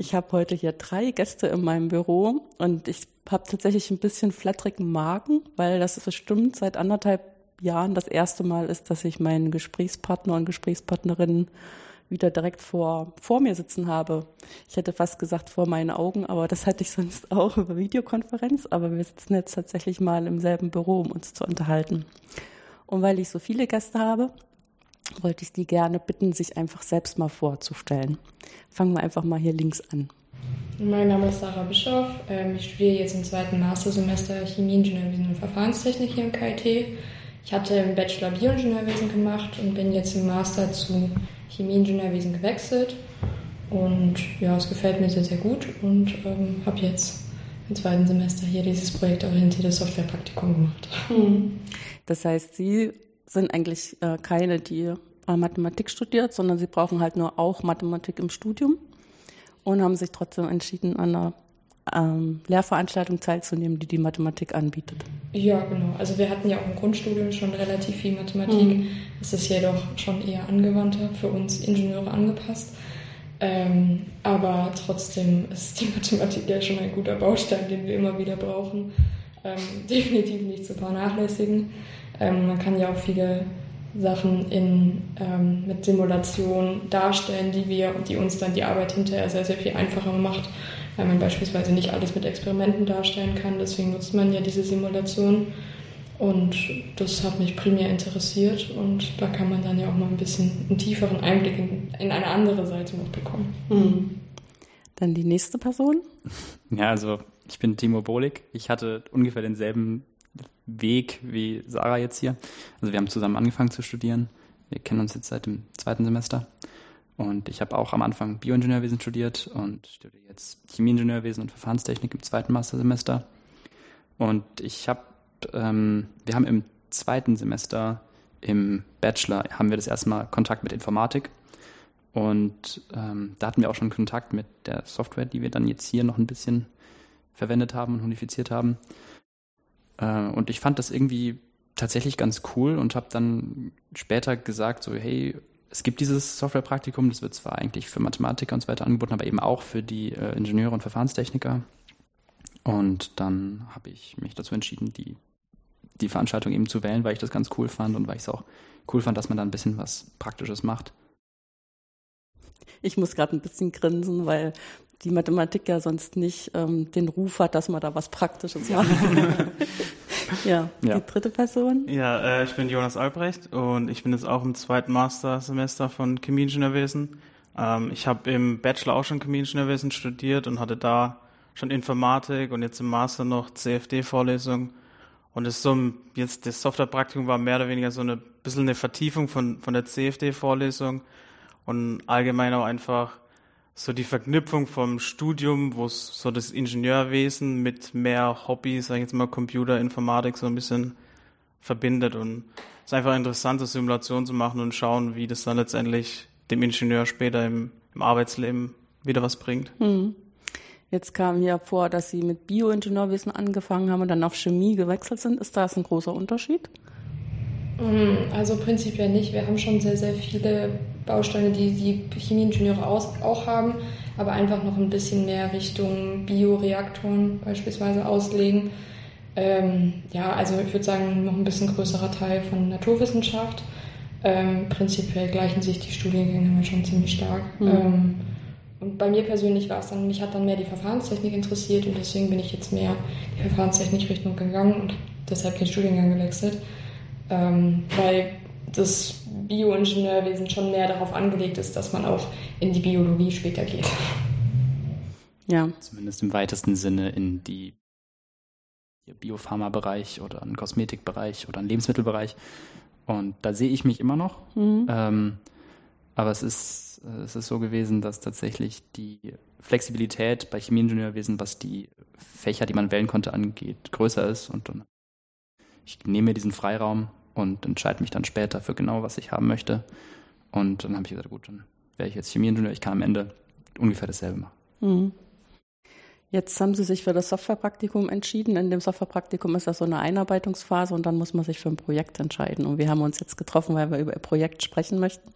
Ich habe heute hier drei Gäste in meinem Büro und ich habe tatsächlich ein bisschen flatterigen Magen, weil das bestimmt seit anderthalb Jahren das erste Mal ist, dass ich meinen Gesprächspartner und Gesprächspartnerinnen wieder direkt vor, vor mir sitzen habe. Ich hätte fast gesagt vor meinen Augen, aber das hatte ich sonst auch über Videokonferenz. Aber wir sitzen jetzt tatsächlich mal im selben Büro, um uns zu unterhalten. Und weil ich so viele Gäste habe, wollte ich die gerne bitten, sich einfach selbst mal vorzustellen. Fangen wir einfach mal hier links an. Mein Name ist Sarah Bischoff. Ähm, ich studiere jetzt im zweiten Mastersemester Chemie, Ingenieurwesen und Verfahrenstechnik hier im KIT. Ich hatte im Bachelor Bioingenieurwesen gemacht und bin jetzt im Master zu Chemie, Ingenieurwesen gewechselt. Und ja, es gefällt mir sehr, sehr gut und ähm, habe jetzt im zweiten Semester hier dieses projektorientierte Softwarepraktikum gemacht. Das heißt, Sie sind eigentlich äh, keine, die äh, Mathematik studiert, sondern sie brauchen halt nur auch Mathematik im Studium und haben sich trotzdem entschieden, an einer ähm, Lehrveranstaltung teilzunehmen, die die Mathematik anbietet. Ja, genau. Also wir hatten ja auch im Grundstudium schon relativ viel Mathematik. Mhm. Es ist jedoch schon eher angewandter, für uns Ingenieure angepasst. Ähm, aber trotzdem ist die Mathematik ja schon ein guter Baustein, den wir immer wieder brauchen. Ähm, definitiv nicht zu vernachlässigen. Ähm, man kann ja auch viele Sachen in, ähm, mit Simulationen darstellen, die wir und die uns dann die Arbeit hinterher sehr, sehr viel einfacher macht, weil man beispielsweise nicht alles mit Experimenten darstellen kann. Deswegen nutzt man ja diese Simulation. Und das hat mich primär interessiert und da kann man dann ja auch mal ein bisschen einen tieferen Einblick in, in eine andere Seite noch bekommen. Mhm. Dann die nächste Person. Ja, also ich bin Timo Bolik. Ich hatte ungefähr denselben Weg wie Sarah jetzt hier. Also wir haben zusammen angefangen zu studieren. Wir kennen uns jetzt seit dem zweiten Semester. Und ich habe auch am Anfang Bioingenieurwesen studiert und studiere jetzt Chemieingenieurwesen und Verfahrenstechnik im zweiten Mastersemester. Und ich habe, ähm, wir haben im zweiten Semester im Bachelor haben wir das erste Mal Kontakt mit Informatik. Und ähm, da hatten wir auch schon Kontakt mit der Software, die wir dann jetzt hier noch ein bisschen verwendet haben und unifiziert haben. Äh, und ich fand das irgendwie tatsächlich ganz cool und habe dann später gesagt, so hey, es gibt dieses Softwarepraktikum, das wird zwar eigentlich für Mathematiker und so weiter angeboten, aber eben auch für die äh, Ingenieure und Verfahrenstechniker. Und dann habe ich mich dazu entschieden, die, die Veranstaltung eben zu wählen, weil ich das ganz cool fand und weil ich es auch cool fand, dass man da ein bisschen was Praktisches macht. Ich muss gerade ein bisschen grinsen, weil die Mathematik ja sonst nicht ähm, den Ruf hat, dass man da was Praktisches macht. ja. ja, die dritte Person. Ja, äh, ich bin Jonas Albrecht und ich bin jetzt auch im zweiten Mastersemester von Chemieingenieurwesen. Ähm, ich habe im Bachelor auch schon Chemieingenieurwesen studiert und hatte da schon Informatik und jetzt im Master noch CFD-Vorlesung. Und das so jetzt das Softwarepraktikum war mehr oder weniger so eine bisschen eine Vertiefung von, von der CFD-Vorlesung und allgemein auch einfach so die Verknüpfung vom Studium, wo es so das Ingenieurwesen mit mehr Hobbys, sag ich jetzt mal Computerinformatik so ein bisschen verbindet und es ist einfach interessant, so Simulationen zu machen und schauen, wie das dann letztendlich dem Ingenieur später im, im Arbeitsleben wieder was bringt. Hm. Jetzt kam ja vor, dass Sie mit Bioingenieurwesen angefangen haben und dann auf Chemie gewechselt sind. Ist das ein großer Unterschied? Hm, also prinzipiell nicht. Wir haben schon sehr, sehr viele Bausteine, die die Chemieingenieure auch haben, aber einfach noch ein bisschen mehr Richtung Bioreaktoren beispielsweise auslegen. Ähm, ja, also ich würde sagen, noch ein bisschen größerer Teil von Naturwissenschaft. Ähm, prinzipiell gleichen sich die Studiengänge schon ziemlich stark. Mhm. Ähm, und bei mir persönlich war es dann, mich hat dann mehr die Verfahrenstechnik interessiert und deswegen bin ich jetzt mehr die Verfahrenstechnik-Richtung gegangen und deshalb den Studiengang gewechselt. Ähm, weil das Bioingenieurwesen schon mehr darauf angelegt ist, dass man auch in die Biologie später geht. Ja. Zumindest im weitesten Sinne in die Biopharma-Bereich oder einen Kosmetikbereich oder einen Lebensmittelbereich. Und da sehe ich mich immer noch. Mhm. Ähm, Aber es ist, es ist so gewesen, dass tatsächlich die Flexibilität bei Chemieingenieurwesen, was die Fächer, die man wählen konnte, angeht, größer ist. Und dann, ich nehme mir diesen Freiraum und entscheide mich dann später für genau, was ich haben möchte. Und dann habe ich gesagt, gut, dann wäre ich jetzt Chemieingenieur. Ich kann am Ende ungefähr dasselbe machen. Mhm. Jetzt haben Sie sich für das Softwarepraktikum entschieden. In dem Softwarepraktikum ist das so eine Einarbeitungsphase und dann muss man sich für ein Projekt entscheiden. Und wir haben uns jetzt getroffen, weil wir über Ihr Projekt sprechen möchten.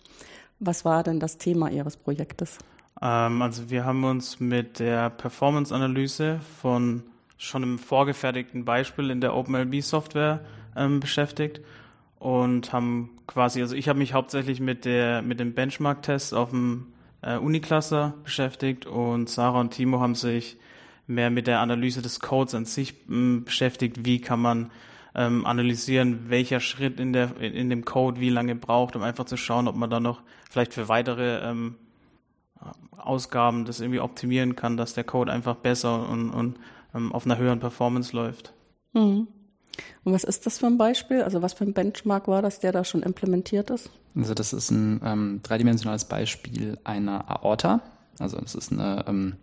Was war denn das Thema Ihres Projektes? Ähm, also wir haben uns mit der Performance-Analyse von schon einem vorgefertigten Beispiel in der OpenLB-Software ähm, beschäftigt und haben quasi, also ich habe mich hauptsächlich mit der mit dem Benchmark-Test auf dem äh, Unicluster beschäftigt und Sarah und Timo haben sich mehr mit der Analyse des Codes an sich ähm, beschäftigt. Wie kann man ähm, analysieren, welcher Schritt in, der, in, in, dem Code wie lange braucht, um einfach zu schauen, ob man da noch vielleicht für weitere ähm, Ausgaben das irgendwie optimieren kann, dass der Code einfach besser und, und ähm, auf einer höheren Performance läuft. Mhm. Und was ist das für ein Beispiel? Also was für ein Benchmark war das, der da schon implementiert ist? Also das ist ein ähm, dreidimensionales Beispiel einer Aorta. Also es ist eine ähm,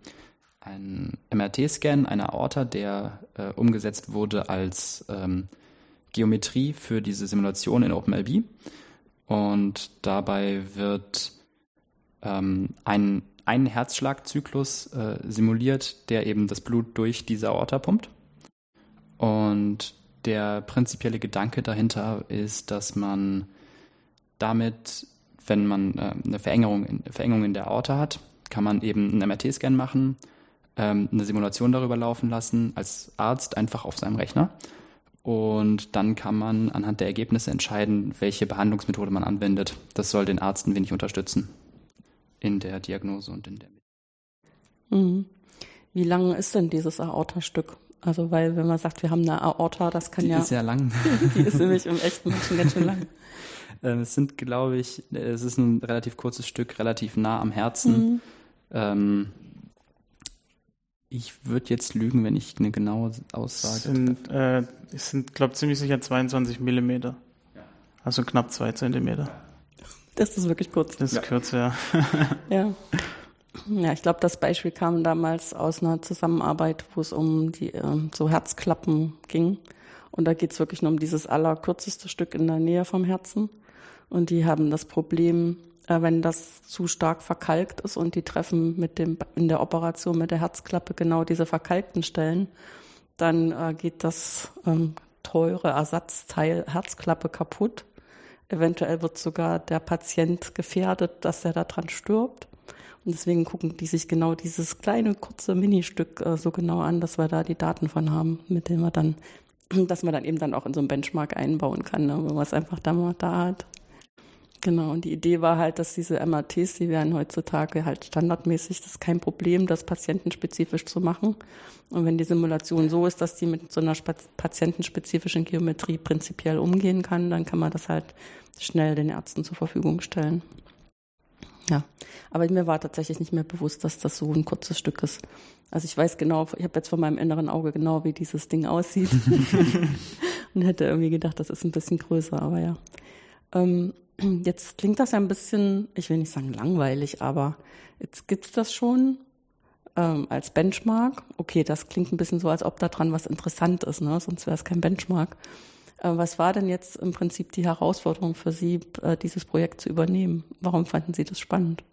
ein MRT-Scan einer Aorta, der äh, umgesetzt wurde als ähm, Geometrie für diese Simulation in OpenLB. Und dabei wird ähm, ein, ein Herzschlagzyklus äh, simuliert, der eben das Blut durch diese Aorta pumpt. Und der prinzipielle Gedanke dahinter ist, dass man damit, wenn man äh, eine Verengerung in, Verengung in der Aorta hat, kann man eben einen MRT-Scan machen ähm, eine Simulation darüber laufen lassen, als Arzt einfach auf seinem Rechner. Und dann kann man anhand der Ergebnisse entscheiden, welche Behandlungsmethode man anwendet. Das soll den Arzt ein wenig unterstützen in der Diagnose und in der. Mhm. Wie lang ist denn dieses Aorta-Stück? Also, weil, wenn man sagt, wir haben eine Aorta, das kann die ja. Die ist ja lang. die ist nämlich im echten Menschen ganz schön lang. Ähm, es sind, glaube ich, es ist ein relativ kurzes Stück, relativ nah am Herzen. Mhm. Ähm, ich würde jetzt lügen, wenn ich eine genaue Aussage. Sind, äh, es sind, glaube ich, ziemlich sicher 22 Millimeter. Ja. Also knapp zwei Zentimeter. Das ist wirklich kurz. Das ist ja. kürzer, ja. ja. Ich glaube, das Beispiel kam damals aus einer Zusammenarbeit, wo es um die äh, so Herzklappen ging. Und da geht es wirklich nur um dieses allerkürzeste Stück in der Nähe vom Herzen. Und die haben das Problem, äh, wenn das zu stark verkalkt ist und die treffen mit dem, in der Operation mit der Herzklappe genau diese verkalkten Stellen, dann äh, geht das ähm, teure Ersatzteil Herzklappe kaputt. Eventuell wird sogar der Patient gefährdet, dass er daran stirbt. Und deswegen gucken die sich genau dieses kleine, kurze Ministück äh, so genau an, dass wir da die Daten von haben, mit denen wir dann, dass man dann eben dann auch in so einen Benchmark einbauen kann, ne, wenn man es einfach da mal da hat. Genau, und die Idee war halt, dass diese MRTs, die werden heutzutage halt standardmäßig, das ist kein Problem, das patientenspezifisch zu machen. Und wenn die Simulation so ist, dass die mit so einer patientenspezifischen Geometrie prinzipiell umgehen kann, dann kann man das halt schnell den Ärzten zur Verfügung stellen. Ja, aber mir war tatsächlich nicht mehr bewusst, dass das so ein kurzes Stück ist. Also ich weiß genau, ich habe jetzt vor meinem inneren Auge genau, wie dieses Ding aussieht. und hätte irgendwie gedacht, das ist ein bisschen größer, aber ja. Ähm, Jetzt klingt das ja ein bisschen, ich will nicht sagen langweilig, aber jetzt gibt es das schon ähm, als Benchmark. Okay, das klingt ein bisschen so, als ob da dran was interessant ist, ne? sonst wäre es kein Benchmark. Äh, was war denn jetzt im Prinzip die Herausforderung für Sie, äh, dieses Projekt zu übernehmen? Warum fanden Sie das spannend?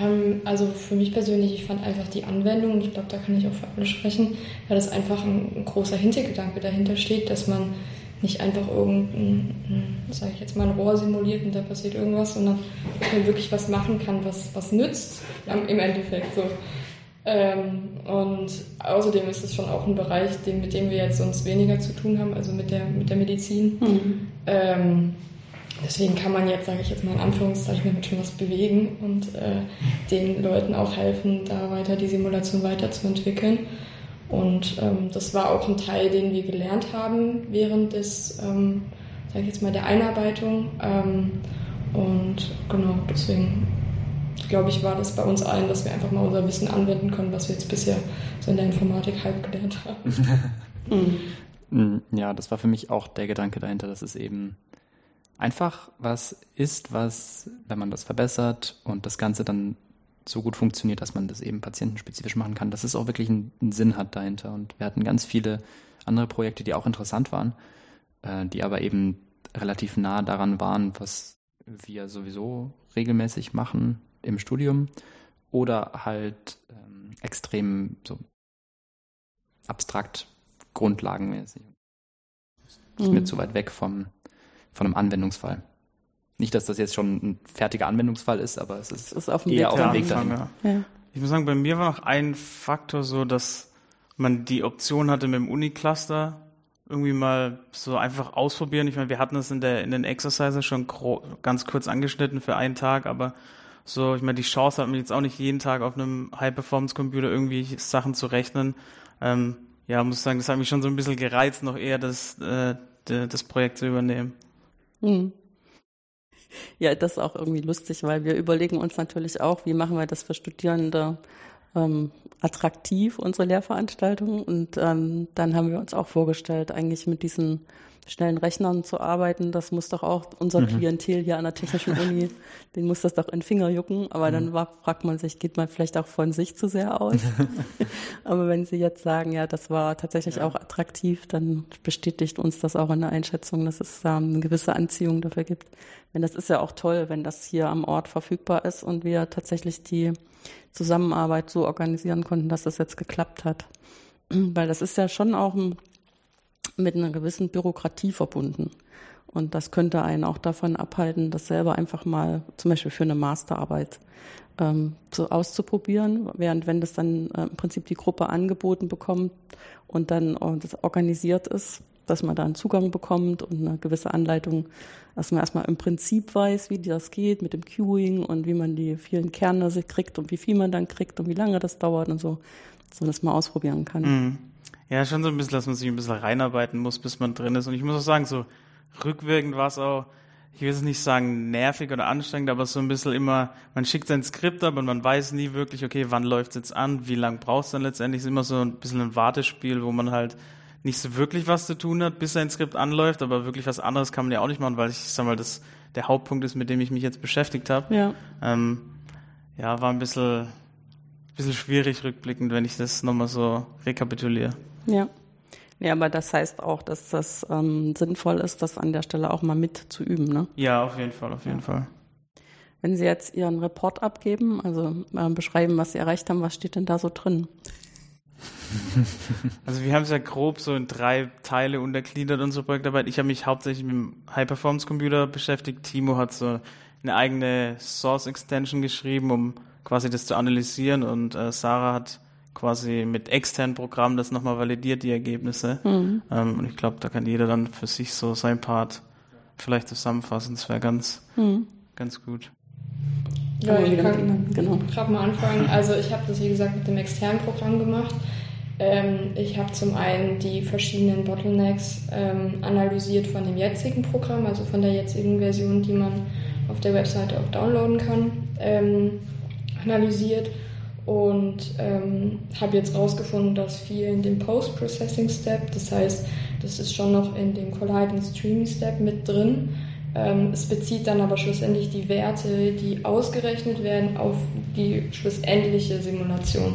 Ähm, also für mich persönlich, ich fand einfach die Anwendung, ich glaube, da kann ich auch für alle sprechen, weil das einfach ein, großer Hintergedanke dahinter steht, dass man nicht einfach irgendein, sage ich jetzt mal, ein Rohr simuliert und da passiert irgendwas, sondern dass man wirklich was machen kann, was, was nützt im Endeffekt so. Ähm, und außerdem ist es schon auch ein Bereich, den, mit dem wir jetzt sonst weniger zu tun haben, also mit der, mit der Medizin. Mhm. Ähm, deswegen kann man jetzt, sage ich jetzt mal in Anführungszeichen, damit schon was bewegen und äh, den Leuten auch helfen, da weiter die Simulation weiterzuentwickeln. Und ähm, das war auch ein Teil, den wir gelernt haben während des, ähm, sage ich jetzt mal, der Einarbeitung. Ähm, und genau, deswegen glaube ich, war das bei uns allen, dass wir einfach mal unser Wissen anwenden können, was wir jetzt bisher so in der Informatik halb gelernt haben. Mhm. ja, das war für mich auch der Gedanke dahinter, dass es eben einfach was ist, was, wenn man das verbessert und das Ganze dann so gut funktioniert, dass man das eben patientenspezifisch machen kann, dass es auch wirklich einen, einen Sinn hat dahinter. Und wir hatten ganz viele andere Projekte, die auch interessant waren, äh, die aber eben relativ nah daran waren, was wir sowieso regelmäßig machen im Studium oder halt ähm, extrem so abstrakt grundlagenmäßig. Das ist mhm. mir zu weit weg vom, von einem Anwendungsfall. Nicht, dass das jetzt schon ein fertiger Anwendungsfall ist, aber es ist, ist auf dem eher Weg, auf dem Weg dahin. Ja. Ja. Ich muss sagen, bei mir war noch ein Faktor so, dass man die Option hatte mit dem Uni-Cluster irgendwie mal so einfach ausprobieren. Ich meine, wir hatten das in, der, in den Exercises schon ganz kurz angeschnitten für einen Tag, aber so, ich meine, die Chance hat man jetzt auch nicht jeden Tag auf einem High-Performance-Computer irgendwie Sachen zu rechnen. Ähm, ja, muss sagen, das hat mich schon so ein bisschen gereizt, noch eher das, äh, das Projekt zu übernehmen. Hm. Ja, das ist auch irgendwie lustig, weil wir überlegen uns natürlich auch, wie machen wir das für Studierende ähm, attraktiv, unsere Lehrveranstaltungen. Und ähm, dann haben wir uns auch vorgestellt, eigentlich mit diesen schnellen Rechnern zu arbeiten. Das muss doch auch unser mhm. Klientel hier an der Technischen Uni, den muss das doch in den Finger jucken. Aber mhm. dann war, fragt man sich, geht man vielleicht auch von sich zu sehr aus? Aber wenn Sie jetzt sagen, ja, das war tatsächlich ja. auch attraktiv, dann bestätigt uns das auch in der Einschätzung, dass es ähm, eine gewisse Anziehung dafür gibt. Denn das ist ja auch toll, wenn das hier am Ort verfügbar ist und wir tatsächlich die Zusammenarbeit so organisieren konnten, dass das jetzt geklappt hat. Weil das ist ja schon auch ein mit einer gewissen Bürokratie verbunden. Und das könnte einen auch davon abhalten, das selber einfach mal zum Beispiel für eine Masterarbeit ähm, so auszuprobieren, während wenn das dann äh, im Prinzip die Gruppe angeboten bekommt und dann äh, das organisiert ist, dass man da einen Zugang bekommt und eine gewisse Anleitung, dass man erstmal im Prinzip weiß, wie das geht mit dem Queuing und wie man die vielen Kerne kriegt und wie viel man dann kriegt und wie lange das dauert und so, dass man das mal ausprobieren kann. Mhm. Ja, schon so ein bisschen, dass man sich ein bisschen reinarbeiten muss, bis man drin ist. Und ich muss auch sagen, so rückwirkend war es auch, ich will es nicht sagen nervig oder anstrengend, aber so ein bisschen immer, man schickt sein Skript ab und man weiß nie wirklich, okay, wann läuft es jetzt an, wie lang braucht es dann letztendlich. Es ist immer so ein bisschen ein Wartespiel, wo man halt nicht so wirklich was zu tun hat, bis sein Skript anläuft, aber wirklich was anderes kann man ja auch nicht machen, weil ich sag mal, das der Hauptpunkt ist, mit dem ich mich jetzt beschäftigt habe. Ja. Ähm, ja, war ein bisschen, bisschen schwierig rückblickend, wenn ich das nochmal so rekapituliere. Ja. Ja, aber das heißt auch, dass das ähm, sinnvoll ist, das an der Stelle auch mal mit zu üben, ne? Ja, auf jeden Fall, auf jeden ja. Fall. Wenn Sie jetzt Ihren Report abgeben, also äh, beschreiben, was Sie erreicht haben, was steht denn da so drin? Also wir haben es ja grob so in drei Teile untergliedert, unsere Projektarbeit. Ich habe mich hauptsächlich mit dem High-Performance-Computer beschäftigt. Timo hat so eine eigene Source-Extension geschrieben, um quasi das zu analysieren und äh, Sarah hat quasi mit externen Programmen das nochmal validiert, die Ergebnisse. Mhm. Ähm, und ich glaube, da kann jeder dann für sich so sein Part vielleicht zusammenfassen. Das wäre ganz, mhm. ganz gut. Ja, ich kann genau. gerade mal anfangen. Also ich habe das, wie gesagt, mit dem externen Programm gemacht. Ähm, ich habe zum einen die verschiedenen Bottlenecks ähm, analysiert von dem jetzigen Programm, also von der jetzigen Version, die man auf der Webseite auch downloaden kann, ähm, analysiert und ähm, habe jetzt rausgefunden, dass viel in dem Post-Processing-Step, das heißt, das ist schon noch in dem Collide- und Streaming-Step mit drin. Ähm, es bezieht dann aber schlussendlich die Werte, die ausgerechnet werden, auf die schlussendliche Simulation.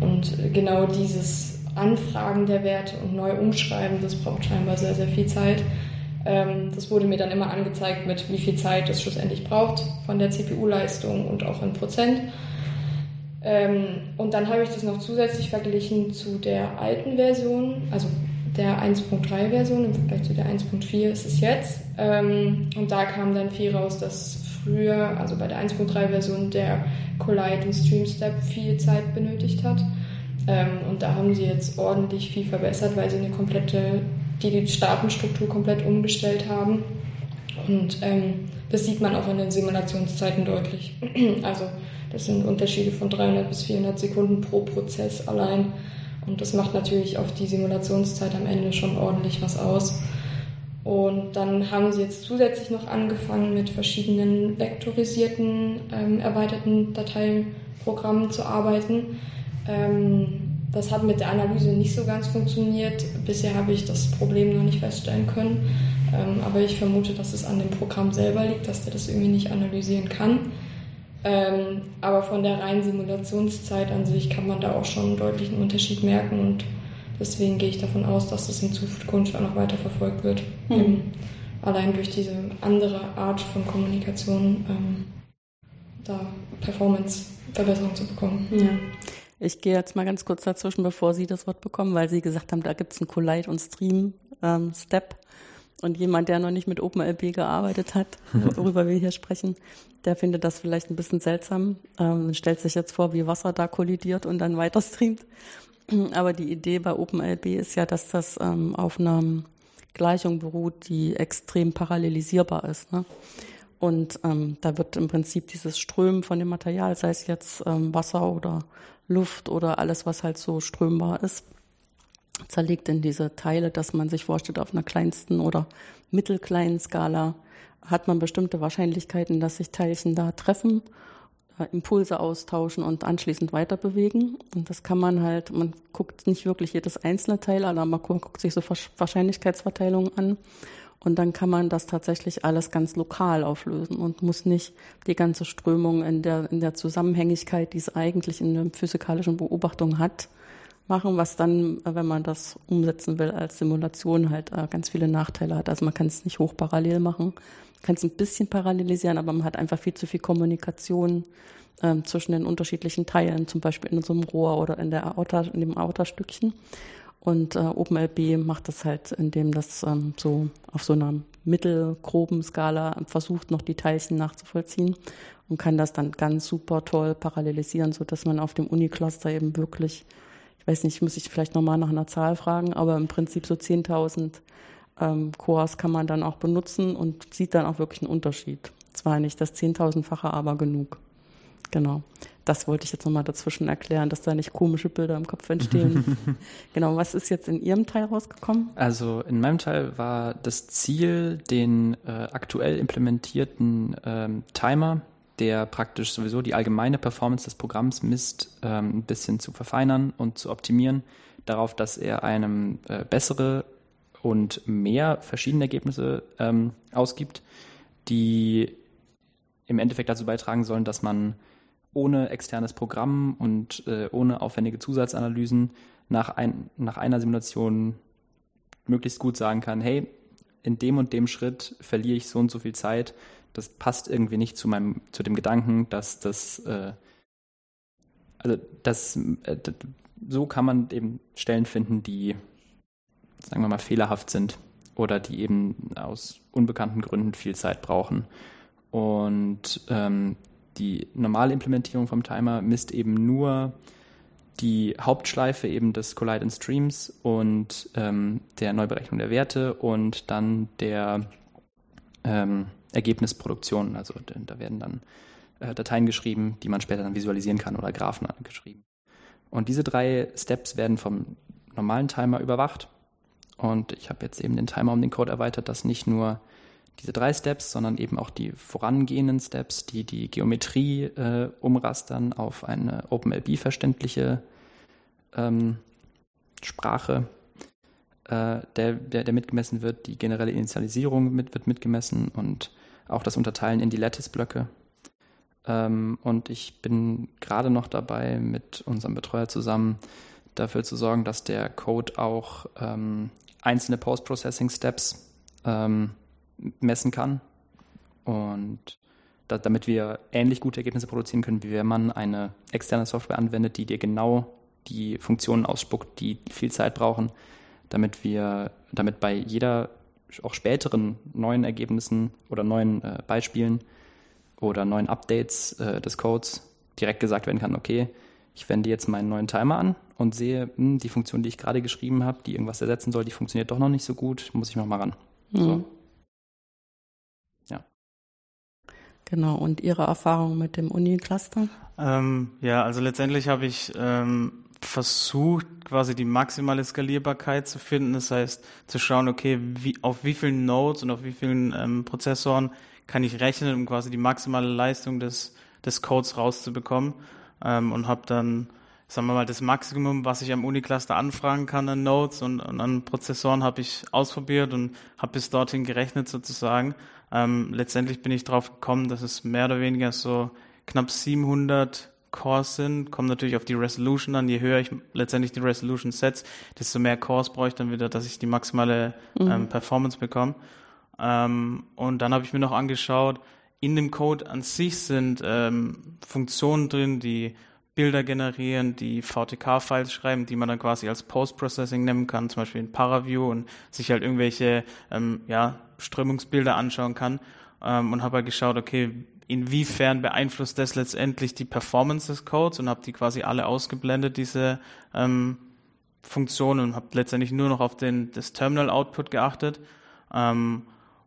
Und genau dieses Anfragen der Werte und neu umschreiben, das braucht scheinbar sehr, sehr viel Zeit. Ähm, das wurde mir dann immer angezeigt, mit wie viel Zeit es schlussendlich braucht von der CPU-Leistung und auch in Prozent. Ähm, und dann habe ich das noch zusätzlich verglichen zu der alten Version, also der 1.3 Version im Vergleich zu der 1.4 ist es jetzt. Ähm, und da kam dann viel raus, dass früher, also bei der 1.3 Version, der Collide und Stream Step viel Zeit benötigt hat. Ähm, und da haben sie jetzt ordentlich viel verbessert, weil sie eine komplette, die, Datenstruktur komplett umgestellt haben. Und ähm, das sieht man auch in den Simulationszeiten deutlich. also das sind Unterschiede von 300 bis 400 Sekunden pro Prozess allein. Und das macht natürlich auf die Simulationszeit am Ende schon ordentlich was aus. Und dann haben sie jetzt zusätzlich noch angefangen, mit verschiedenen vektorisierten, ähm, erweiterten Dateiprogrammen zu arbeiten. Ähm, das hat mit der Analyse nicht so ganz funktioniert. Bisher habe ich das Problem noch nicht feststellen können. Ähm, aber ich vermute, dass es an dem Programm selber liegt, dass der das irgendwie nicht analysieren kann. Ähm, aber von der reinen Simulationszeit an sich kann man da auch schon einen deutlichen Unterschied merken und deswegen gehe ich davon aus, dass das in Zukunft auch noch weiter verfolgt wird. Mhm. allein durch diese andere Art von Kommunikation ähm, da Performance-Verbesserung zu bekommen. Ja. Ich gehe jetzt mal ganz kurz dazwischen, bevor Sie das Wort bekommen, weil Sie gesagt haben, da gibt es einen Collide- und Stream-Step. Ähm, und jemand, der noch nicht mit OpenLB gearbeitet hat, worüber wir hier sprechen, der findet das vielleicht ein bisschen seltsam. Ähm, stellt sich jetzt vor, wie Wasser da kollidiert und dann weiter streamt. Aber die Idee bei OpenLB ist ja, dass das ähm, auf einer Gleichung beruht, die extrem parallelisierbar ist. Ne? Und ähm, da wird im Prinzip dieses Strömen von dem Material, sei es jetzt ähm, Wasser oder Luft oder alles, was halt so strömbar ist, zerlegt in diese Teile, dass man sich vorstellt, auf einer kleinsten oder mittelkleinen Skala hat man bestimmte Wahrscheinlichkeiten, dass sich Teilchen da treffen, äh, Impulse austauschen und anschließend weiter bewegen. Und das kann man halt, man guckt nicht wirklich jedes einzelne Teil an, aber man guckt sich so Wahrscheinlichkeitsverteilungen an. Und dann kann man das tatsächlich alles ganz lokal auflösen und muss nicht die ganze Strömung in der, in der Zusammenhängigkeit, die es eigentlich in der physikalischen Beobachtung hat, machen, was dann, äh, wenn man das umsetzen will als Simulation, halt äh, ganz viele Nachteile hat. Also man kann es nicht hochparallel machen, kann es ein bisschen parallelisieren, aber man hat einfach viel zu viel Kommunikation ähm, zwischen den unterschiedlichen Teilen, zum Beispiel in einem Rohr oder in, der Aorta, in dem Aorta-Stückchen. Und äh, OpenLB macht das halt, indem das ähm, so auf so einer mittelgroben Skala versucht, noch die Teilchen nachzuvollziehen und kann das dann ganz super toll parallelisieren, so dass man auf dem Unicluster eben wirklich ich weiß nicht, muss ich vielleicht nochmal nach einer Zahl fragen, aber im Prinzip so 10.000 ähm, Cores kann man dann auch benutzen und sieht dann auch wirklich einen Unterschied. Zwar nicht das 10.000-fache, aber genug. Genau. Das wollte ich jetzt nochmal dazwischen erklären, dass da nicht komische Bilder im Kopf entstehen. genau, was ist jetzt in Ihrem Teil rausgekommen? Also in meinem Teil war das Ziel, den äh, aktuell implementierten ähm, Timer der praktisch sowieso die allgemeine Performance des Programms misst, ähm, ein bisschen zu verfeinern und zu optimieren, darauf, dass er einem äh, bessere und mehr verschiedene Ergebnisse ähm, ausgibt, die im Endeffekt dazu beitragen sollen, dass man ohne externes Programm und äh, ohne aufwendige Zusatzanalysen nach, ein, nach einer Simulation möglichst gut sagen kann, hey, in dem und dem Schritt verliere ich so und so viel Zeit, das passt irgendwie nicht zu meinem, zu dem Gedanken, dass das, äh, also das, äh, so kann man eben Stellen finden, die, sagen wir mal, fehlerhaft sind oder die eben aus unbekannten Gründen viel Zeit brauchen. Und ähm, die normale Implementierung vom Timer misst eben nur die Hauptschleife eben des Collide and Streams und ähm, der Neuberechnung der Werte und dann der ähm, Ergebnisproduktion. Also da werden dann äh, Dateien geschrieben, die man später dann visualisieren kann oder Graphen geschrieben. Und diese drei Steps werden vom normalen Timer überwacht. Und ich habe jetzt eben den Timer um den Code erweitert, dass nicht nur diese drei Steps, sondern eben auch die vorangehenden Steps, die die Geometrie äh, umrastern auf eine OpenLB-verständliche ähm, Sprache, äh, der, der, der, mitgemessen wird. Die generelle Initialisierung mit, wird mitgemessen und auch das Unterteilen in die Lattice-Blöcke. Ähm, und ich bin gerade noch dabei, mit unserem Betreuer zusammen dafür zu sorgen, dass der Code auch ähm, einzelne Post-Processing-Steps ähm, messen kann. Und da, damit wir ähnlich gute Ergebnisse produzieren können, wie wenn man eine externe Software anwendet, die dir genau die Funktionen ausspuckt, die viel Zeit brauchen, damit wir, damit bei jeder auch späteren neuen Ergebnissen oder neuen äh, Beispielen oder neuen Updates äh, des Codes direkt gesagt werden kann, okay, ich wende jetzt meinen neuen Timer an und sehe, mh, hm, die Funktion, die ich gerade geschrieben habe, die irgendwas ersetzen soll, die funktioniert doch noch nicht so gut, muss ich noch mal ran. Mhm. So. Ja. Genau, und Ihre Erfahrung mit dem Uni-Cluster? Ähm, ja, also letztendlich habe ich ähm, versucht, quasi die maximale Skalierbarkeit zu finden. Das heißt, zu schauen, okay, wie, auf wie vielen Nodes und auf wie vielen ähm, Prozessoren kann ich rechnen, um quasi die maximale Leistung des, des Codes rauszubekommen. Ähm, und habe dann sagen wir mal, das Maximum, was ich am Unicluster anfragen kann an Nodes und, und an Prozessoren, habe ich ausprobiert und habe bis dorthin gerechnet sozusagen. Ähm, letztendlich bin ich drauf gekommen, dass es mehr oder weniger so knapp 700 Cores sind. Kommt natürlich auf die Resolution an. Je höher ich letztendlich die Resolution setze, desto mehr Cores brauche ich dann wieder, dass ich die maximale mhm. ähm, Performance bekomme. Ähm, und dann habe ich mir noch angeschaut, in dem Code an sich sind ähm, Funktionen drin, die Bilder generieren, die VTK-Files schreiben, die man dann quasi als Post-Processing nehmen kann, zum Beispiel in Paraview und sich halt irgendwelche ähm, ja, Strömungsbilder anschauen kann ähm, und habe halt geschaut, okay, inwiefern beeinflusst das letztendlich die Performance des Codes und habe die quasi alle ausgeblendet, diese ähm, Funktionen und habe letztendlich nur noch auf den, das Terminal-Output geachtet. Ähm,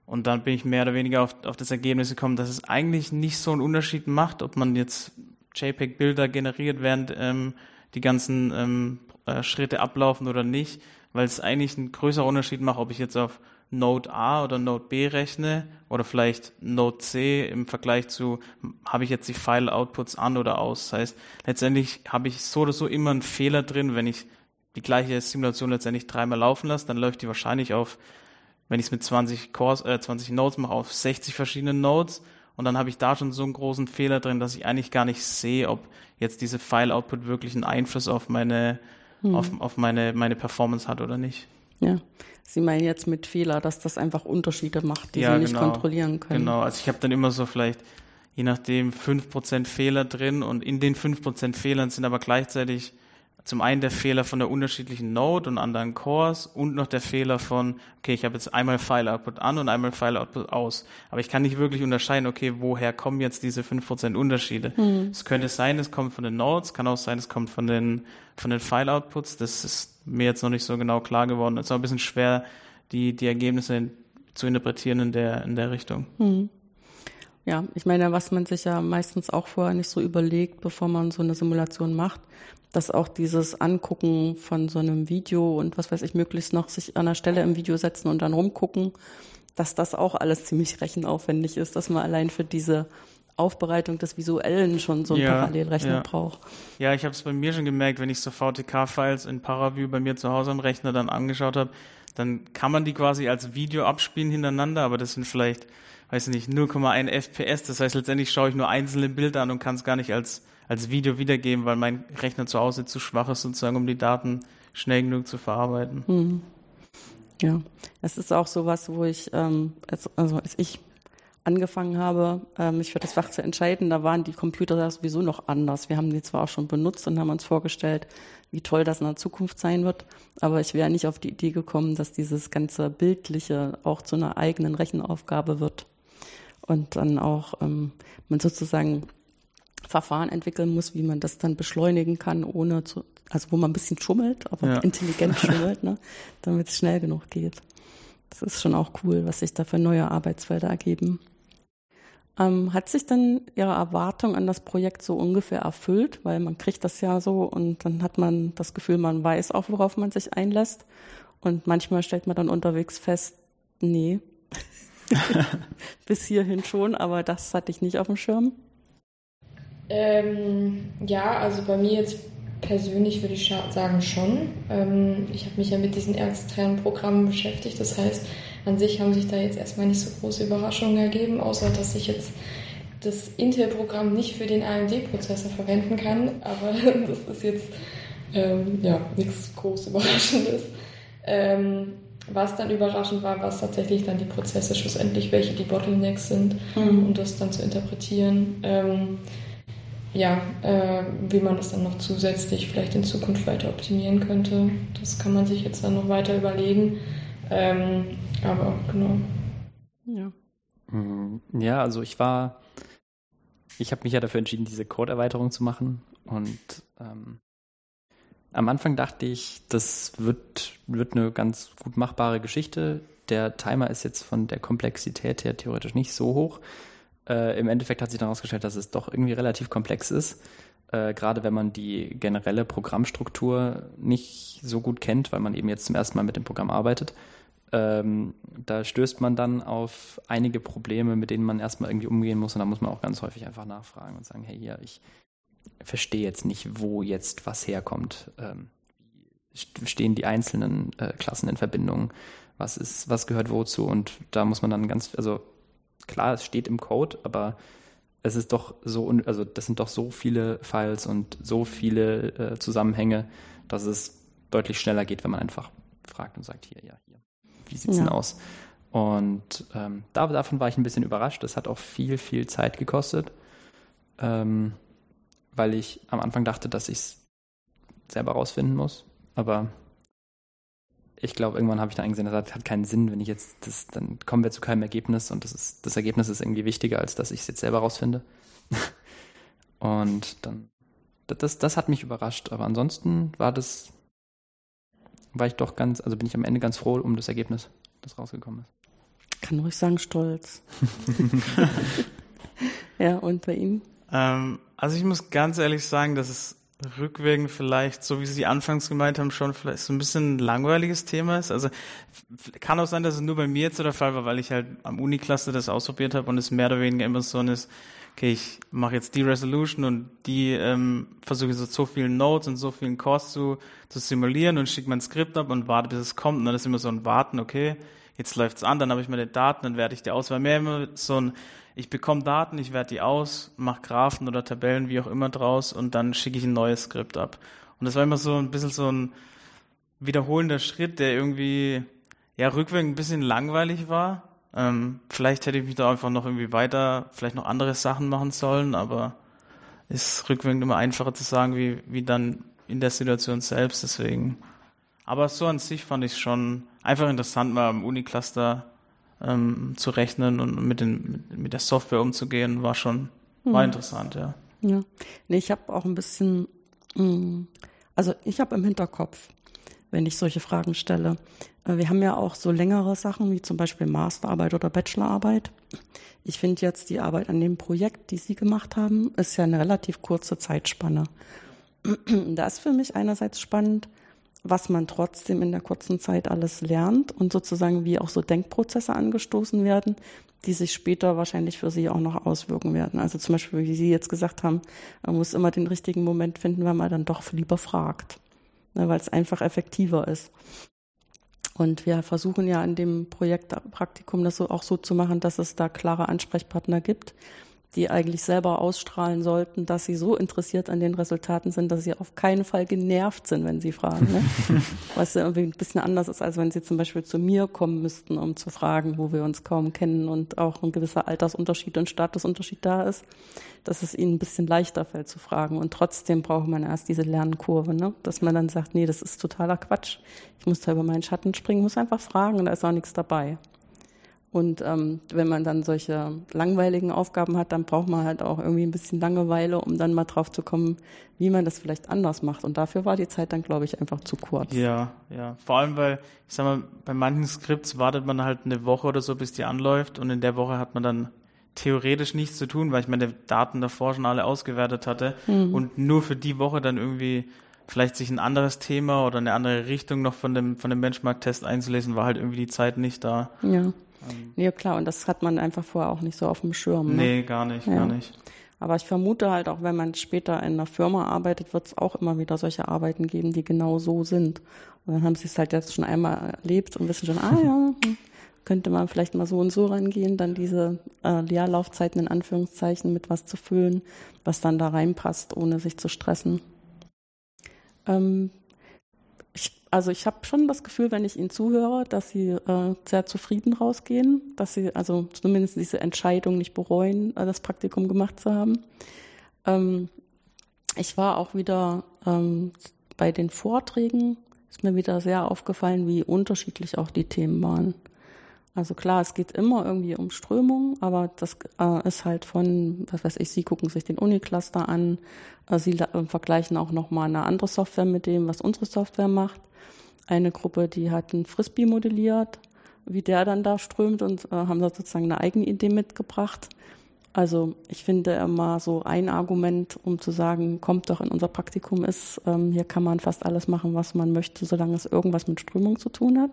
und dann bin ich mehr oder weniger auf, auf das Ergebnis gekommen, dass es eigentlich nicht so einen Unterschied macht, ob man jetzt JPEG-Bilder generiert, während ähm, die ganzen ähm, äh, Schritte ablaufen oder nicht, weil es eigentlich einen größeren Unterschied macht, ob ich jetzt auf Node A oder Node B rechne oder vielleicht Node C im Vergleich zu, habe ich jetzt die File-Outputs an oder aus. Das heißt, letztendlich habe ich so oder so immer einen Fehler drin, wenn ich die gleiche Simulation letztendlich dreimal laufen lasse, dann läuft die wahrscheinlich auf, wenn ich es mit 20 Cores, äh, 20 Nodes mache, auf 60 verschiedenen Nodes und dann habe ich da schon so einen großen Fehler drin, dass ich eigentlich gar nicht sehe, ob jetzt diese File-Output wirklich einen Einfluss auf meine, hm. auf, auf meine, meine Performance hat oder nicht. Ja. Sie meinen jetzt mit Fehler, dass das einfach Unterschiede macht, die ja, Sie nicht genau. kontrollieren können. Genau, also ich habe dann immer so vielleicht, je nachdem, 5% Fehler drin und in den 5% Fehlern sind aber gleichzeitig zum einen der Fehler von der unterschiedlichen Node und anderen Cores und noch der Fehler von, okay, ich habe jetzt einmal File-Output an und einmal File-Output aus. Aber ich kann nicht wirklich unterscheiden, okay, woher kommen jetzt diese 5% Unterschiede. Mhm. Es könnte sein, es kommt von den Nodes, kann auch sein, es kommt von den, von den File-Outputs. Das ist mir jetzt noch nicht so genau klar geworden. Es ist auch ein bisschen schwer, die, die Ergebnisse zu interpretieren in der, in der Richtung. Mhm. Ja, ich meine, was man sich ja meistens auch vorher nicht so überlegt, bevor man so eine Simulation macht, dass auch dieses Angucken von so einem Video und was weiß ich, möglichst noch sich an der Stelle im Video setzen und dann rumgucken, dass das auch alles ziemlich rechenaufwendig ist, dass man allein für diese Aufbereitung des Visuellen schon so einen ja, Parallelrechner ja. braucht. Ja, ich habe es bei mir schon gemerkt, wenn ich so VTK-Files in Paraview bei mir zu Hause am Rechner dann angeschaut habe, dann kann man die quasi als Video abspielen hintereinander, aber das sind vielleicht, weiß nicht, 0,1 FPS. Das heißt, letztendlich schaue ich nur einzelne Bilder an und kann es gar nicht als als Video wiedergeben, weil mein Rechner zu Hause zu schwach ist, sozusagen, um die Daten schnell genug zu verarbeiten. Mhm. Ja, es ist auch sowas, wo ich, ähm, als, also als ich angefangen habe, äh, mich für das Fach zu entscheiden, da waren die Computer sowieso noch anders. Wir haben die zwar auch schon benutzt und haben uns vorgestellt, wie toll das in der Zukunft sein wird, aber ich wäre nicht auf die Idee gekommen, dass dieses ganze Bildliche auch zu einer eigenen Rechenaufgabe wird. Und dann auch ähm, man sozusagen Verfahren entwickeln muss, wie man das dann beschleunigen kann, ohne zu, also wo man ein bisschen schummelt, aber ja. intelligent schummelt, ne, damit es schnell genug geht. Das ist schon auch cool, was sich da für neue Arbeitsfelder ergeben. Ähm, hat sich dann Ihre Erwartung an das Projekt so ungefähr erfüllt? Weil man kriegt das ja so und dann hat man das Gefühl, man weiß auch, worauf man sich einlässt. Und manchmal stellt man dann unterwegs fest, nee, bis hierhin schon, aber das hatte ich nicht auf dem Schirm. Ähm, ja, also bei mir jetzt persönlich würde ich sagen schon. Ähm, ich habe mich ja mit diesen externen Programmen beschäftigt. Das heißt, an sich haben sich da jetzt erstmal nicht so große Überraschungen ergeben, außer dass ich jetzt das Intel-Programm nicht für den AMD-Prozessor verwenden kann. Aber das ist jetzt ähm, ja nichts groß Überraschendes. Ähm, was dann überraschend war, was tatsächlich dann die Prozesse schlussendlich, welche die Bottlenecks sind, mhm. um das dann zu interpretieren. Ähm, ja, äh, wie man das dann noch zusätzlich vielleicht in Zukunft weiter optimieren könnte. Das kann man sich jetzt dann noch weiter überlegen. Ähm, aber genau. Ja. Mm, ja, also ich war, ich habe mich ja dafür entschieden, diese Code-Erweiterung zu machen. Und ähm, am Anfang dachte ich, das wird, wird eine ganz gut machbare Geschichte. Der Timer ist jetzt von der Komplexität her theoretisch nicht so hoch. Äh, Im Endeffekt hat sich dann herausgestellt, dass es doch irgendwie relativ komplex ist. Äh, gerade wenn man die generelle Programmstruktur nicht so gut kennt, weil man eben jetzt zum ersten Mal mit dem Programm arbeitet. Ähm, da stößt man dann auf einige Probleme, mit denen man erstmal irgendwie umgehen muss und da muss man auch ganz häufig einfach nachfragen und sagen, hey, hier, ich verstehe jetzt nicht, wo jetzt was herkommt. Ähm, stehen die einzelnen äh, Klassen in Verbindung? Was ist, was gehört wozu? Und da muss man dann ganz, also klar, es steht im Code, aber es ist doch so, also das sind doch so viele Files und so viele äh, Zusammenhänge, dass es deutlich schneller geht, wenn man einfach fragt und sagt, hier, ja, hier, wie sieht's ja. denn aus? Und ähm, da, davon war ich ein bisschen überrascht. Das hat auch viel, viel Zeit gekostet, ähm, weil ich am Anfang dachte, dass ich es selber rausfinden muss. Aber ich glaube, irgendwann habe ich dann eingesehen, das hat keinen Sinn, wenn ich jetzt das, dann kommen wir zu keinem Ergebnis und das ist, das Ergebnis ist irgendwie wichtiger, als dass ich es jetzt selber rausfinde. und dann, das, das hat mich überrascht, aber ansonsten war das, war ich doch ganz, also bin ich am Ende ganz froh um das Ergebnis, das rausgekommen ist. Kann ruhig sagen, stolz. ja, und bei Ihnen? Ähm, also ich muss ganz ehrlich sagen, dass es rückwirkend vielleicht, so wie Sie anfangs gemeint haben, schon vielleicht so ein bisschen ein langweiliges Thema ist. Also kann auch sein, dass es nur bei mir jetzt so der Fall war, weil ich halt am Uniklasse das ausprobiert habe und es mehr oder weniger immer so ist, okay, ich mache jetzt die Resolution und die ähm, versuche so so vielen Nodes und so vielen Cores zu, zu simulieren und schicke mein Skript ab und warte, bis es kommt. Und dann ist immer so ein Warten, okay, jetzt läuft's an, dann habe ich meine Daten, dann werde ich die aus. Weil mehr immer so ein ich bekomme Daten, ich werte die aus, mache Graphen oder Tabellen, wie auch immer draus und dann schicke ich ein neues Skript ab. Und das war immer so ein bisschen so ein wiederholender Schritt, der irgendwie ja rückwirkend ein bisschen langweilig war. Ähm, vielleicht hätte ich mich da einfach noch irgendwie weiter, vielleicht noch andere Sachen machen sollen, aber ist rückwirkend immer einfacher zu sagen, wie, wie dann in der Situation selbst, deswegen. Aber so an sich fand ich schon einfach interessant, mal am Unicluster ähm, zu rechnen und mit, den, mit, der Software umzugehen, war schon war mhm. interessant, ja. Ja, nee, ich habe auch ein bisschen, mh, mm, also ich habe im Hinterkopf, wenn ich solche Fragen stelle. Äh, wir haben ja auch so längere Sachen wie zum Beispiel Masterarbeit oder Bachelorarbeit. Ich finde jetzt die Arbeit an dem Projekt, die Sie gemacht haben, ist ja eine relativ kurze Zeitspanne. Da ist für mich einerseits spannend, was man trotzdem in der kurzen Zeit alles lernt und sozusagen wie auch so Denkprozesse angestoßen werden, die sich später wahrscheinlich für sie auch noch auswirken werden. Also zum Beispiel, wie Sie jetzt gesagt haben, man muss immer den richtigen Moment finden, wenn man dann doch lieber fragt, ne, weil es einfach effektiver ist. Und wir versuchen ja in dem Projektpraktikum das so auch so zu machen, dass es da klare Ansprechpartner gibt, die eigentlich selber ausstrahlen sollten, dass sie so interessiert an den Resultaten sind, dass sie auf keinen Fall genervt sind, wenn sie fragen. Ne? Was irgendwie ein bisschen anders ist, als wenn sie zum Beispiel zu mir kommen müssten, um zu fragen, wo wir uns kaum kennen und auch ein gewisser Altersunterschied und Statusunterschied da ist, dass es ihnen ein bisschen leichter fällt zu fragen. Und trotzdem braucht man erst diese Lernkurve, ne? dass man dann sagt, nee, das ist totaler Quatsch. Ich muss da über meinen Schatten springen, muss einfach fragen und da ist auch nichts dabei. Und ähm, wenn man dann solche langweiligen Aufgaben hat, dann braucht man halt auch irgendwie ein bisschen Langeweile, um dann mal drauf zu kommen, wie man das vielleicht anders macht. Und dafür war die Zeit dann, glaube ich, einfach zu kurz. Ja, ja. Vor allem, weil, ich sag mal, bei manchen Skripts wartet man halt eine Woche oder so, bis die anläuft. Und in der Woche hat man dann theoretisch nichts zu tun, weil ich meine Daten davor schon alle ausgewertet hatte. Mhm. Und nur für die Woche dann irgendwie vielleicht sich ein anderes Thema oder eine andere Richtung noch von dem, von dem Benchmark-Test einzulesen, war halt irgendwie die Zeit nicht da. Ja. Ähm, ja, klar, und das hat man einfach vorher auch nicht so auf dem Schirm. Ne? Nee, gar nicht, ja. gar nicht. Aber ich vermute halt auch, wenn man später in einer Firma arbeitet, wird es auch immer wieder solche Arbeiten geben, die genau so sind. Und dann haben sie es halt jetzt schon einmal erlebt und wissen schon, ah ja, hm, könnte man vielleicht mal so und so rangehen, dann diese äh, Lehrlaufzeiten in Anführungszeichen mit was zu füllen, was dann da reinpasst, ohne sich zu stressen. Ähm, also ich habe schon das Gefühl, wenn ich Ihnen zuhöre, dass Sie äh, sehr zufrieden rausgehen, dass Sie also zumindest diese Entscheidung nicht bereuen, äh, das Praktikum gemacht zu haben. Ähm, ich war auch wieder ähm, bei den Vorträgen, ist mir wieder sehr aufgefallen, wie unterschiedlich auch die Themen waren. Also klar, es geht immer irgendwie um Strömung, aber das äh, ist halt von, was weiß ich, Sie gucken sich den Unicluster an, äh, Sie äh, vergleichen auch nochmal eine andere Software mit dem, was unsere Software macht eine Gruppe, die hat einen Frisbee modelliert, wie der dann da strömt und äh, haben da sozusagen eine eigene Idee mitgebracht. Also ich finde immer so ein Argument, um zu sagen, kommt doch in unser Praktikum ist, ähm, hier kann man fast alles machen, was man möchte, solange es irgendwas mit Strömung zu tun hat.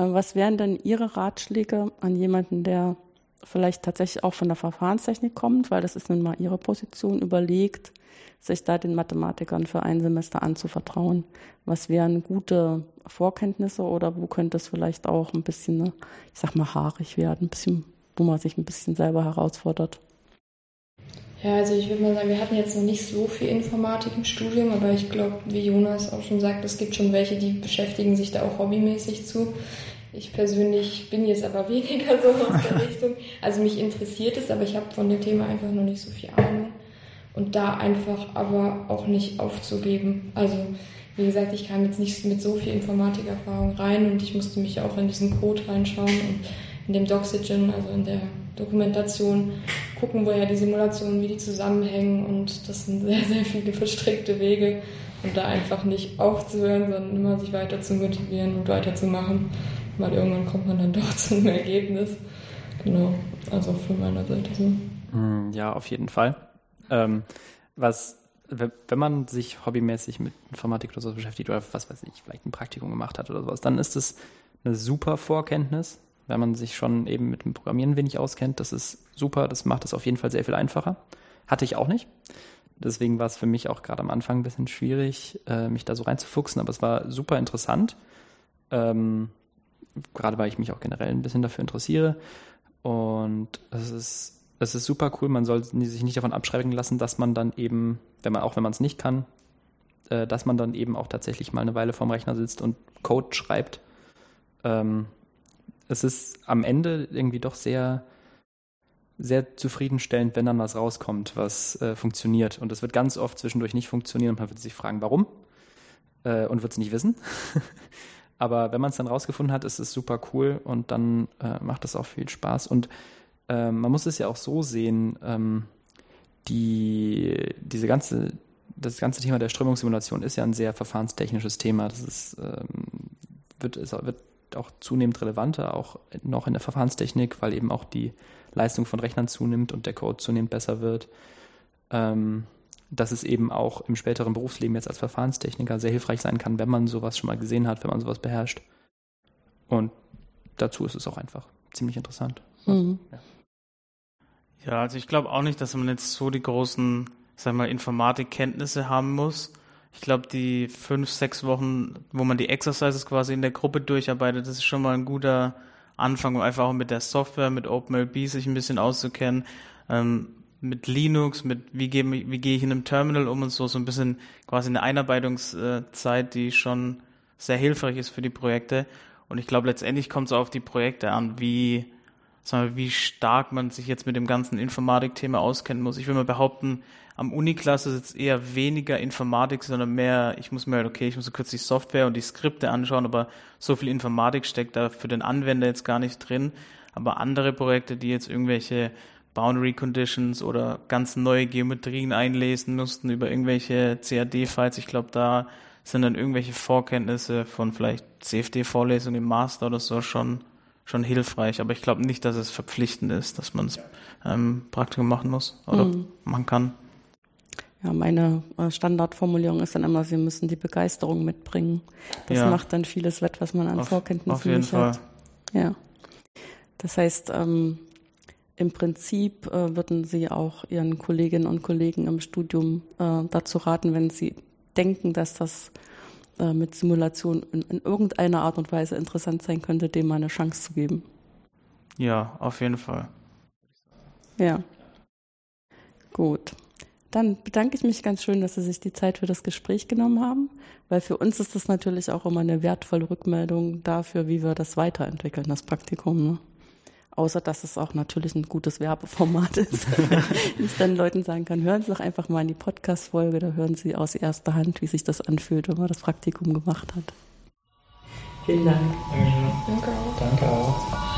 Äh, was wären denn Ihre Ratschläge an jemanden, der vielleicht tatsächlich auch von der Verfahrenstechnik kommt, weil das ist nun mal ihre Position, überlegt, sich da den Mathematikern für ein Semester anzuvertrauen. Was wären gute Vorkenntnisse oder wo könnte es vielleicht auch ein bisschen, ne, ich sag mal, haarig werden, ein bisschen, wo man sich ein bisschen selber herausfordert? Ja, also ich würde mal sagen, wir hatten jetzt noch nicht so viel Informatik im Studium, aber ich glaube, wie Jonas auch schon sagt, es gibt schon welche, die beschäftigen sich da auch hobbymäßig zu. Ich persönlich bin jetzt aber weniger so aus der Richtung. Also mich interessiert es, aber ich habe von dem Thema einfach noch nicht so viel Ahnung. Und da einfach aber auch nicht aufzugeben. Also wie gesagt, ich kam jetzt nicht mit so viel Informatikerfahrung rein und ich musste mich auch in diesen Code reinschauen und in dem Doxygen, also in der Dokumentation, gucken, woher die Simulationen, wie die zusammenhängen und das sind sehr, sehr viele verstrickte Wege und da einfach nicht aufzuhören, sondern immer sich weiter zu motivieren und weiterzumachen, weil irgendwann kommt man dann doch zu einem Ergebnis. Genau, also von meiner Seite so. Hm, ja, auf jeden Fall. Ähm, was, wenn man sich hobbymäßig mit Informatik oder so beschäftigt oder was weiß ich, vielleicht ein Praktikum gemacht hat oder sowas, dann ist es eine super Vorkenntnis, wenn man sich schon eben mit dem Programmieren wenig auskennt. Das ist super, das macht es auf jeden Fall sehr viel einfacher. Hatte ich auch nicht. Deswegen war es für mich auch gerade am Anfang ein bisschen schwierig, äh, mich da so reinzufuchsen, aber es war super interessant. Ähm, gerade weil ich mich auch generell ein bisschen dafür interessiere. Und es ist, es ist super cool. Man soll sich nicht davon abschrecken lassen, dass man dann eben, wenn man auch wenn man es nicht kann, äh, dass man dann eben auch tatsächlich mal eine Weile vorm Rechner sitzt und Code schreibt. Ähm, es ist am Ende irgendwie doch sehr, sehr zufriedenstellend, wenn dann was rauskommt, was äh, funktioniert. Und es wird ganz oft zwischendurch nicht funktionieren und man wird sich fragen, warum? Äh, und wird es nicht wissen. Aber wenn man es dann rausgefunden hat, ist es super cool und dann äh, macht es auch viel Spaß. Und ähm, man muss es ja auch so sehen, ähm, die, diese ganze, das ganze Thema der Strömungssimulation ist ja ein sehr verfahrenstechnisches Thema. Das ist, ähm, wird, ist, wird auch zunehmend relevanter, auch noch in der Verfahrenstechnik, weil eben auch die Leistung von Rechnern zunimmt und der Code zunehmend besser wird. Ähm, dass es eben auch im späteren Berufsleben jetzt als Verfahrenstechniker sehr hilfreich sein kann, wenn man sowas schon mal gesehen hat, wenn man sowas beherrscht. Und dazu ist es auch einfach ziemlich interessant. Mhm. Ja. ja, also ich glaube auch nicht, dass man jetzt so die großen, sag mal, Informatikkenntnisse haben muss. Ich glaube, die fünf, sechs Wochen, wo man die Exercises quasi in der Gruppe durcharbeitet, das ist schon mal ein guter Anfang, um einfach auch mit der Software, mit OpenLB sich ein bisschen auszukennen, ähm, mit Linux, mit wie gehe, wie gehe ich in einem Terminal um und so, so ein bisschen quasi eine Einarbeitungszeit, die schon sehr hilfreich ist für die Projekte. Und ich glaube, letztendlich kommt es auf die Projekte an, wie, wir, wie stark man sich jetzt mit dem ganzen Informatikthema auskennen muss. Ich will mal behaupten, am Uniklasse ist jetzt eher weniger Informatik, sondern mehr, ich muss mir halt, okay, ich muss so kurz die Software und die Skripte anschauen, aber so viel Informatik steckt da für den Anwender jetzt gar nicht drin. Aber andere Projekte, die jetzt irgendwelche Boundary Conditions oder ganz neue Geometrien einlesen mussten über irgendwelche CAD-Files, ich glaube, da sind dann irgendwelche Vorkenntnisse von vielleicht CFD-Vorlesungen im Master oder so schon, schon hilfreich. Aber ich glaube nicht, dass es verpflichtend ist, dass man das ähm, Praktikum machen muss oder mhm. man kann. Ja, meine äh, Standardformulierung ist dann immer, Sie müssen die Begeisterung mitbringen. Das ja. macht dann vieles wett, was man an auf, Vorkenntnissen auf jeden nicht Fall. hat. Ja. Das heißt, ähm, im Prinzip äh, würden Sie auch Ihren Kolleginnen und Kollegen im Studium äh, dazu raten, wenn Sie denken, dass das äh, mit Simulation in, in, irgendeiner Art und Weise interessant sein könnte, dem mal eine Chance zu geben. Ja, auf jeden Fall. Ja. Gut. Dann bedanke ich mich ganz schön, dass Sie sich die Zeit für das Gespräch genommen haben, weil für uns ist das natürlich auch immer eine wertvolle Rückmeldung dafür, wie wir das weiterentwickeln, das Praktikum. Ne? Außer, dass es auch natürlich ein gutes Werbeformat ist. ich dann Leuten sagen kann, hören Sie doch einfach mal in die Podcast-Folge, da hören Sie aus erster Hand, wie sich das anfühlt, wenn man das Praktikum gemacht hat. Vielen Dank. Danke auch. Danke auch.